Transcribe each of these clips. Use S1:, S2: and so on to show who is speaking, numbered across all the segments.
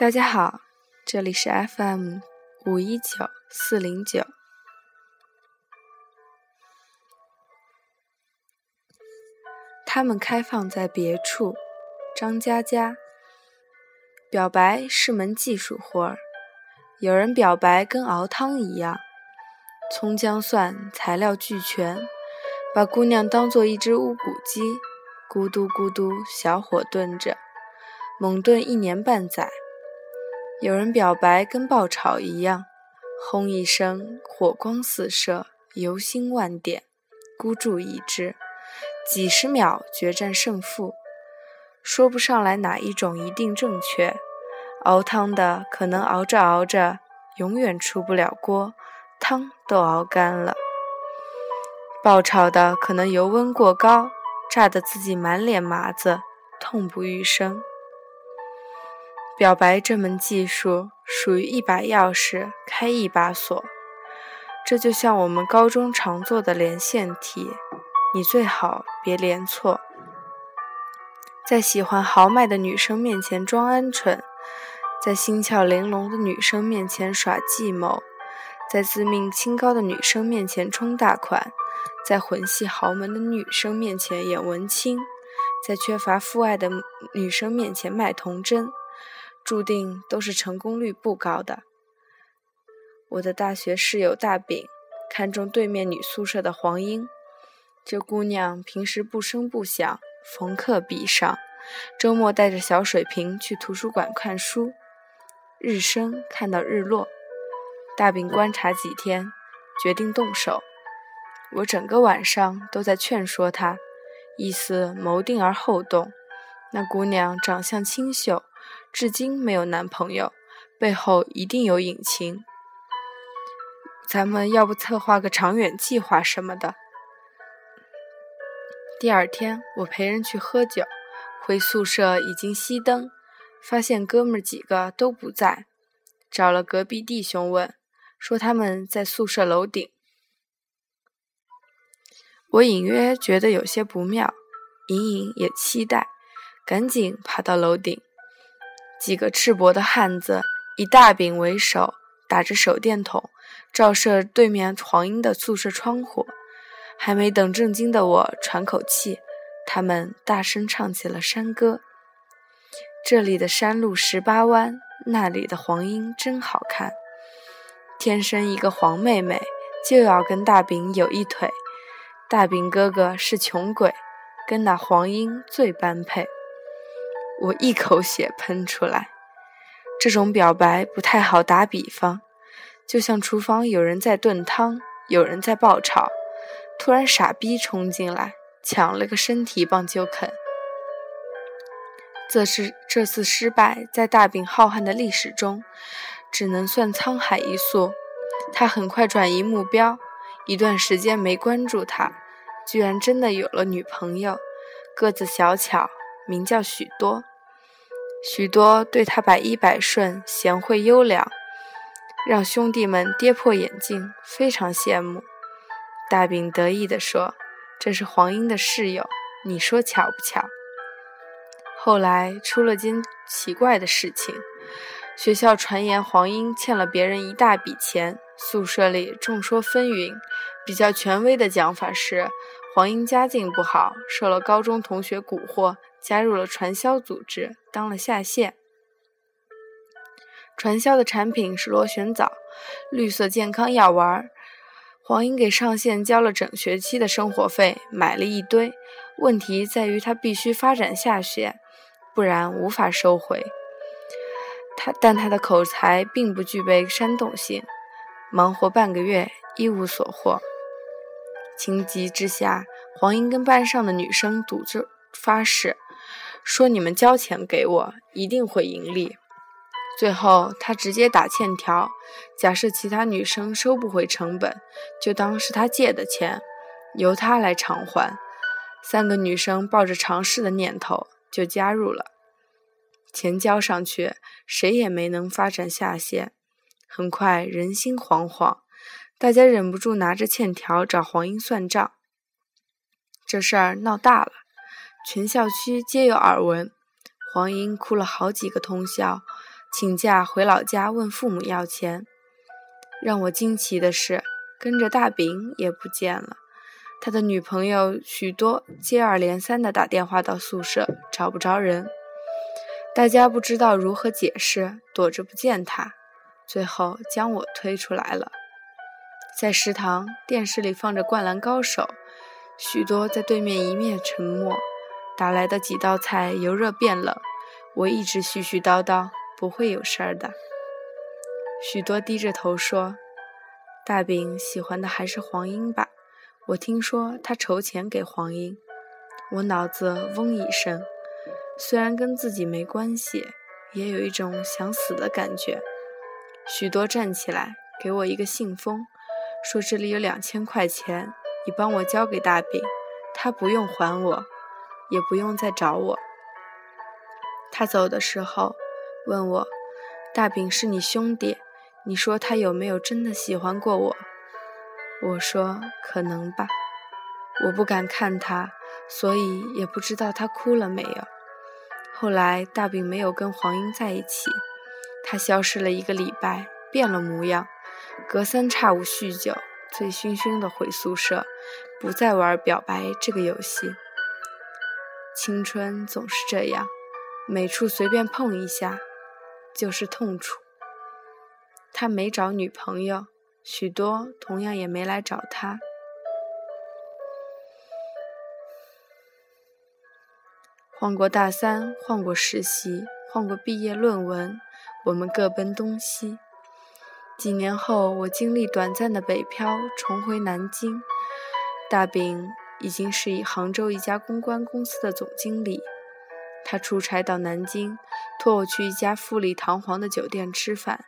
S1: 大家好，这里是 FM 五一九四零九。他们开放在别处。张嘉佳，表白是门技术活儿。有人表白跟熬汤一样，葱姜蒜材料俱全，把姑娘当做一只乌骨鸡，咕嘟咕嘟小火炖着，猛炖一年半载。有人表白跟爆炒一样，轰一声，火光四射，油星万点，孤注一掷，几十秒决战胜负。说不上来哪一种一定正确。熬汤的可能熬着熬着，永远出不了锅，汤都熬干了；爆炒的可能油温过高，炸得自己满脸麻子，痛不欲生。表白这门技术属于一把钥匙开一把锁，这就像我们高中常做的连线题，你最好别连错。在喜欢豪迈的女生面前装鹌鹑，在心窍玲珑的女生面前耍计谋，在自命清高的女生面前充大款，在混系豪门的女生面前演文青，在缺乏父爱的女生面前卖童真。注定都是成功率不高的。我的大学室友大饼看中对面女宿舍的黄英，这姑娘平时不声不响，逢课必上，周末带着小水瓶去图书馆看书，日升看到日落。大饼观察几天，决定动手。我整个晚上都在劝说她，意思谋定而后动。那姑娘长相清秀。至今没有男朋友，背后一定有隐情。咱们要不策划个长远计划什么的？第二天，我陪人去喝酒，回宿舍已经熄灯，发现哥们几个都不在，找了隔壁弟兄问，说他们在宿舍楼顶。我隐约觉得有些不妙，隐隐也期待，赶紧爬到楼顶。几个赤膊的汉子以大饼为首，打着手电筒照射对面黄英的宿舍窗户。还没等震惊的我喘口气，他们大声唱起了山歌。这里的山路十八弯，那里的黄莺真好看。天生一个黄妹妹，就要跟大饼有一腿。大饼哥哥是穷鬼，跟那黄莺最般配。我一口血喷出来，这种表白不太好打比方，就像厨房有人在炖汤，有人在爆炒，突然傻逼冲进来抢了个身体棒就啃。这是这次失败，在大饼浩瀚的历史中，只能算沧海一粟。他很快转移目标，一段时间没关注他，居然真的有了女朋友，个子小巧，名叫许多。许多对他百依百顺、贤惠优良，让兄弟们跌破眼镜，非常羡慕。大饼得意地说：“这是黄英的室友，你说巧不巧？”后来出了件奇怪的事情，学校传言黄英欠了别人一大笔钱，宿舍里众说纷纭。比较权威的讲法是，黄英家境不好，受了高中同学蛊惑。加入了传销组织，当了下线。传销的产品是螺旋藻，绿色健康药丸。黄英给上线交了整学期的生活费，买了一堆。问题在于他必须发展下线，不然无法收回。他但他的口才并不具备煽动性，忙活半个月一无所获。情急之下，黄英跟班上的女生赌着发誓。说你们交钱给我，一定会盈利。最后他直接打欠条，假设其他女生收不回成本，就当是他借的钱，由他来偿还。三个女生抱着尝试的念头就加入了。钱交上去，谁也没能发展下线。很快人心惶惶，大家忍不住拿着欠条找黄英算账。这事儿闹大了。全校区皆有耳闻，黄英哭了好几个通宵，请假回老家问父母要钱。让我惊奇的是，跟着大饼也不见了。他的女朋友许多接二连三的打电话到宿舍，找不着人。大家不知道如何解释，躲着不见他，最后将我推出来了。在食堂，电视里放着《灌篮高手》，许多在对面一面沉默。打来的几道菜由热变冷，我一直絮絮叨叨，不会有事儿的。许多低着头说：“大饼喜欢的还是黄英吧？我听说他筹钱给黄英。”我脑子嗡一声，虽然跟自己没关系，也有一种想死的感觉。许多站起来，给我一个信封。说这里有两千块钱，你帮我交给大饼，他不用还我，也不用再找我。他走的时候问我：“大饼是你兄弟，你说他有没有真的喜欢过我？”我说：“可能吧。”我不敢看他，所以也不知道他哭了没有。后来大饼没有跟黄英在一起，他消失了一个礼拜，变了模样。隔三差五酗酒，醉醺醺的回宿舍，不再玩表白这个游戏。青春总是这样，每处随便碰一下，就是痛处。他没找女朋友，许多同样也没来找他。换过大三，换过实习，换过毕业论文，我们各奔东西。几年后，我经历短暂的北漂，重回南京。大饼已经是以杭州一家公关公司的总经理。他出差到南京，托我去一家富丽堂皇的酒店吃饭，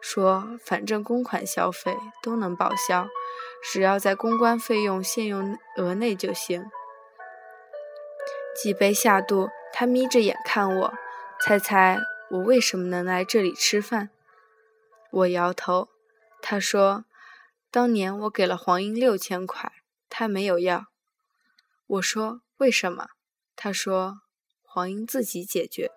S1: 说反正公款消费都能报销，只要在公关费用限用额内就行。几杯下肚，他眯着眼看我，猜猜我为什么能来这里吃饭？我摇头，他说：“当年我给了黄英六千块，他没有要。”我说：“为什么？”他说：“黄英自己解决。”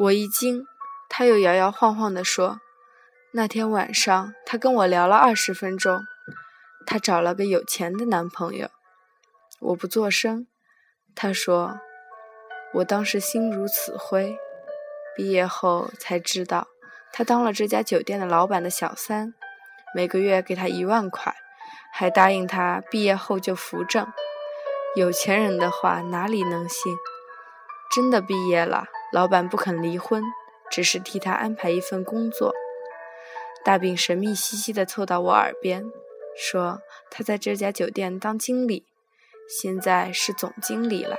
S1: 我一惊，他又摇摇晃晃地说：“那天晚上他跟我聊了二十分钟，他找了个有钱的男朋友。”我不作声。他说：“我当时心如死灰，毕业后才知道。”他当了这家酒店的老板的小三，每个月给他一万块，还答应他毕业后就扶正。有钱人的话哪里能信？真的毕业了，老板不肯离婚，只是替他安排一份工作。大饼神秘兮兮地凑到我耳边，说他在这家酒店当经理，现在是总经理了。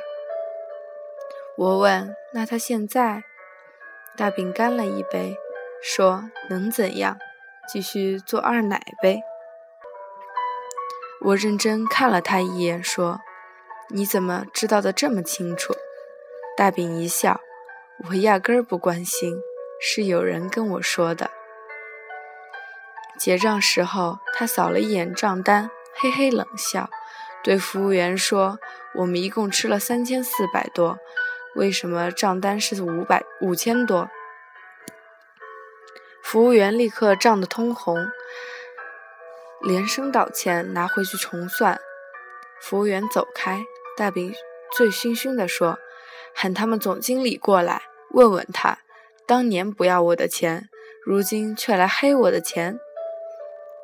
S1: 我问：“那他现在？”大饼干了一杯。说能怎样？继续做二奶呗。我认真看了他一眼，说：“你怎么知道的这么清楚？”大饼一笑：“我压根儿不关心，是有人跟我说的。”结账时候，他扫了一眼账单，嘿嘿冷笑，对服务员说：“我们一共吃了三千四百多，为什么账单是五百五千多？”服务员立刻涨得通红，连声道歉，拿回去重算。服务员走开，大饼醉醺醺地说：“喊他们总经理过来，问问他，当年不要我的钱，如今却来黑我的钱。”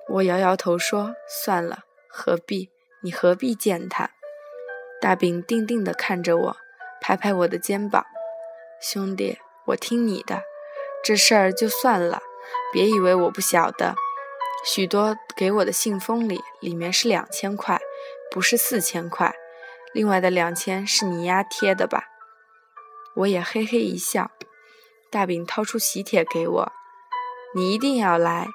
S1: 我摇摇头说：“算了，何必？你何必见他？”大饼定定地看着我，拍拍我的肩膀：“兄弟，我听你的，这事儿就算了。”别以为我不晓得，许多给我的信封里，里面是两千块，不是四千块。另外的两千是你丫贴的吧？我也嘿嘿一笑。大饼掏出喜帖给我，你一定要来。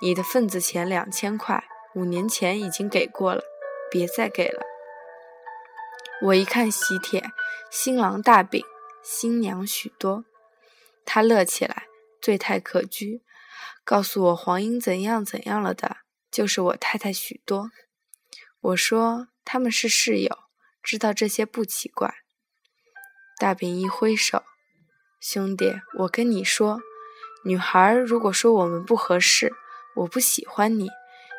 S1: 你的份子钱两千块，五年前已经给过了，别再给了。我一看喜帖，新郎大饼，新娘许多。他乐起来，醉态可掬。告诉我黄英怎样怎样了的，就是我太太许多。我说他们是室友，知道这些不奇怪。大饼一挥手，兄弟，我跟你说，女孩如果说我们不合适，我不喜欢你，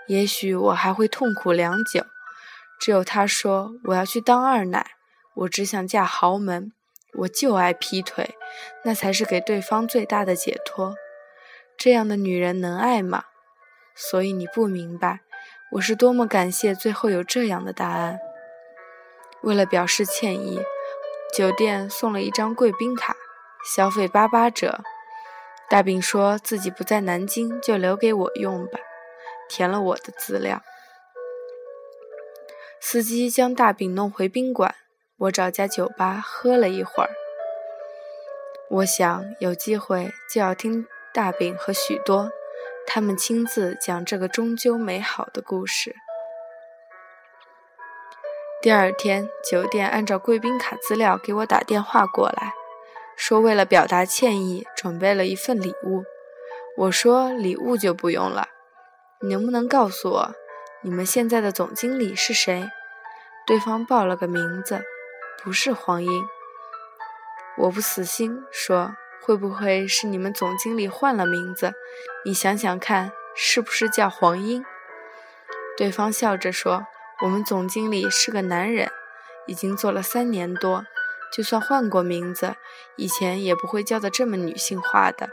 S1: 也许我还会痛苦良久。只有她说我要去当二奶，我只想嫁豪门，我就爱劈腿，那才是给对方最大的解脱。这样的女人能爱吗？所以你不明白，我是多么感谢最后有这样的答案。为了表示歉意，酒店送了一张贵宾卡，消费八八折。大饼说自己不在南京，就留给我用吧，填了我的资料。司机将大饼弄回宾馆，我找家酒吧喝了一会儿。我想有机会就要听大饼和许多他们亲自讲这个终究美好的故事。第二天，酒店按照贵宾卡资料给我打电话过来，说为了表达歉意，准备了一份礼物。我说礼物就不用了，你能不能告诉我，你们现在的总经理是谁？对方报了个名字，不是黄英。我不死心，说会不会是你们总经理换了名字？你想想看，是不是叫黄英？对方笑着说。我们总经理是个男人，已经做了三年多，就算换过名字，以前也不会叫的这么女性化的。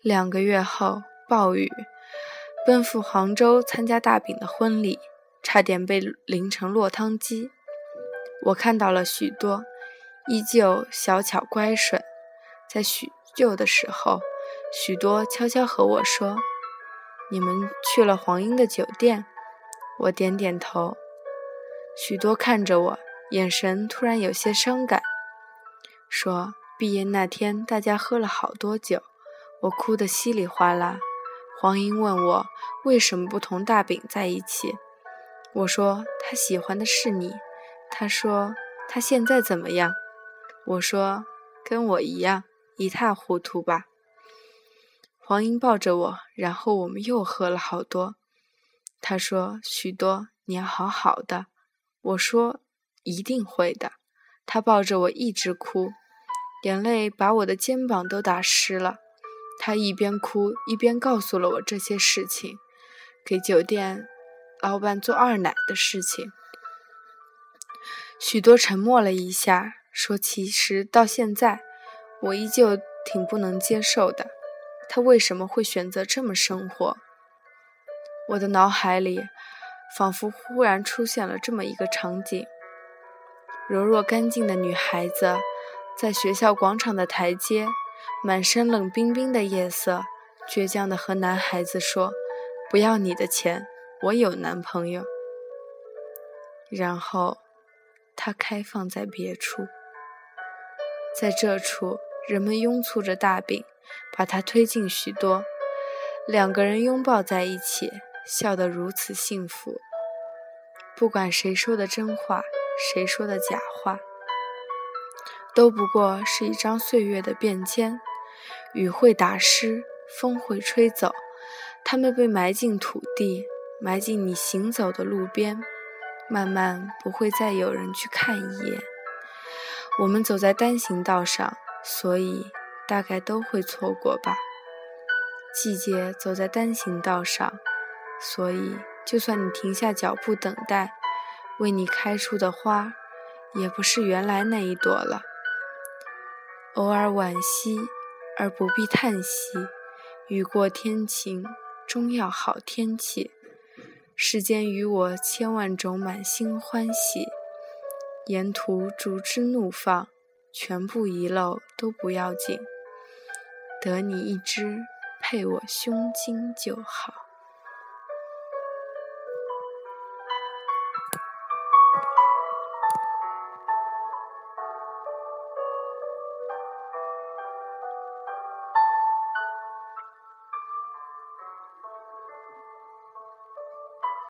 S1: 两个月后，暴雨，奔赴杭州参加大饼的婚礼，差点被淋成落汤鸡。我看到了许多，依旧小巧乖顺。在许旧的时候，许多悄悄和我说。你们去了黄英的酒店，我点点头。许多看着我，眼神突然有些伤感，说：“毕业那天，大家喝了好多酒，我哭得稀里哗啦。”黄英问我为什么不同大饼在一起，我说：“他喜欢的是你。”他说：“他现在怎么样？”我说：“跟我一样，一塌糊涂吧。”黄英抱着我，然后我们又喝了好多。他说：“许多，你要好好的。”我说：“一定会的。”他抱着我一直哭，眼泪把我的肩膀都打湿了。他一边哭一边告诉了我这些事情，给酒店老板做二奶的事情。许多沉默了一下，说：“其实到现在，我依旧挺不能接受的。”他为什么会选择这么生活？我的脑海里仿佛忽然出现了这么一个场景：柔弱干净的女孩子，在学校广场的台阶，满身冷冰冰的夜色，倔强地和男孩子说：“不要你的钱，我有男朋友。”然后，他开放在别处，在这处，人们拥簇着大饼。把他推进许多，两个人拥抱在一起，笑得如此幸福。不管谁说的真话，谁说的假话，都不过是一张岁月的便签。雨会打湿，风会吹走，它们被埋进土地，埋进你行走的路边，慢慢不会再有人去看一眼。我们走在单行道上，所以。大概都会错过吧。季节走在单行道上，所以就算你停下脚步等待，为你开出的花，也不是原来那一朵了。偶尔惋惜，而不必叹息。雨过天晴，终要好天气。世间与我千万种满心欢喜，沿途竹枝怒放，全部遗漏都不要紧。得你一只，配我胸襟就好。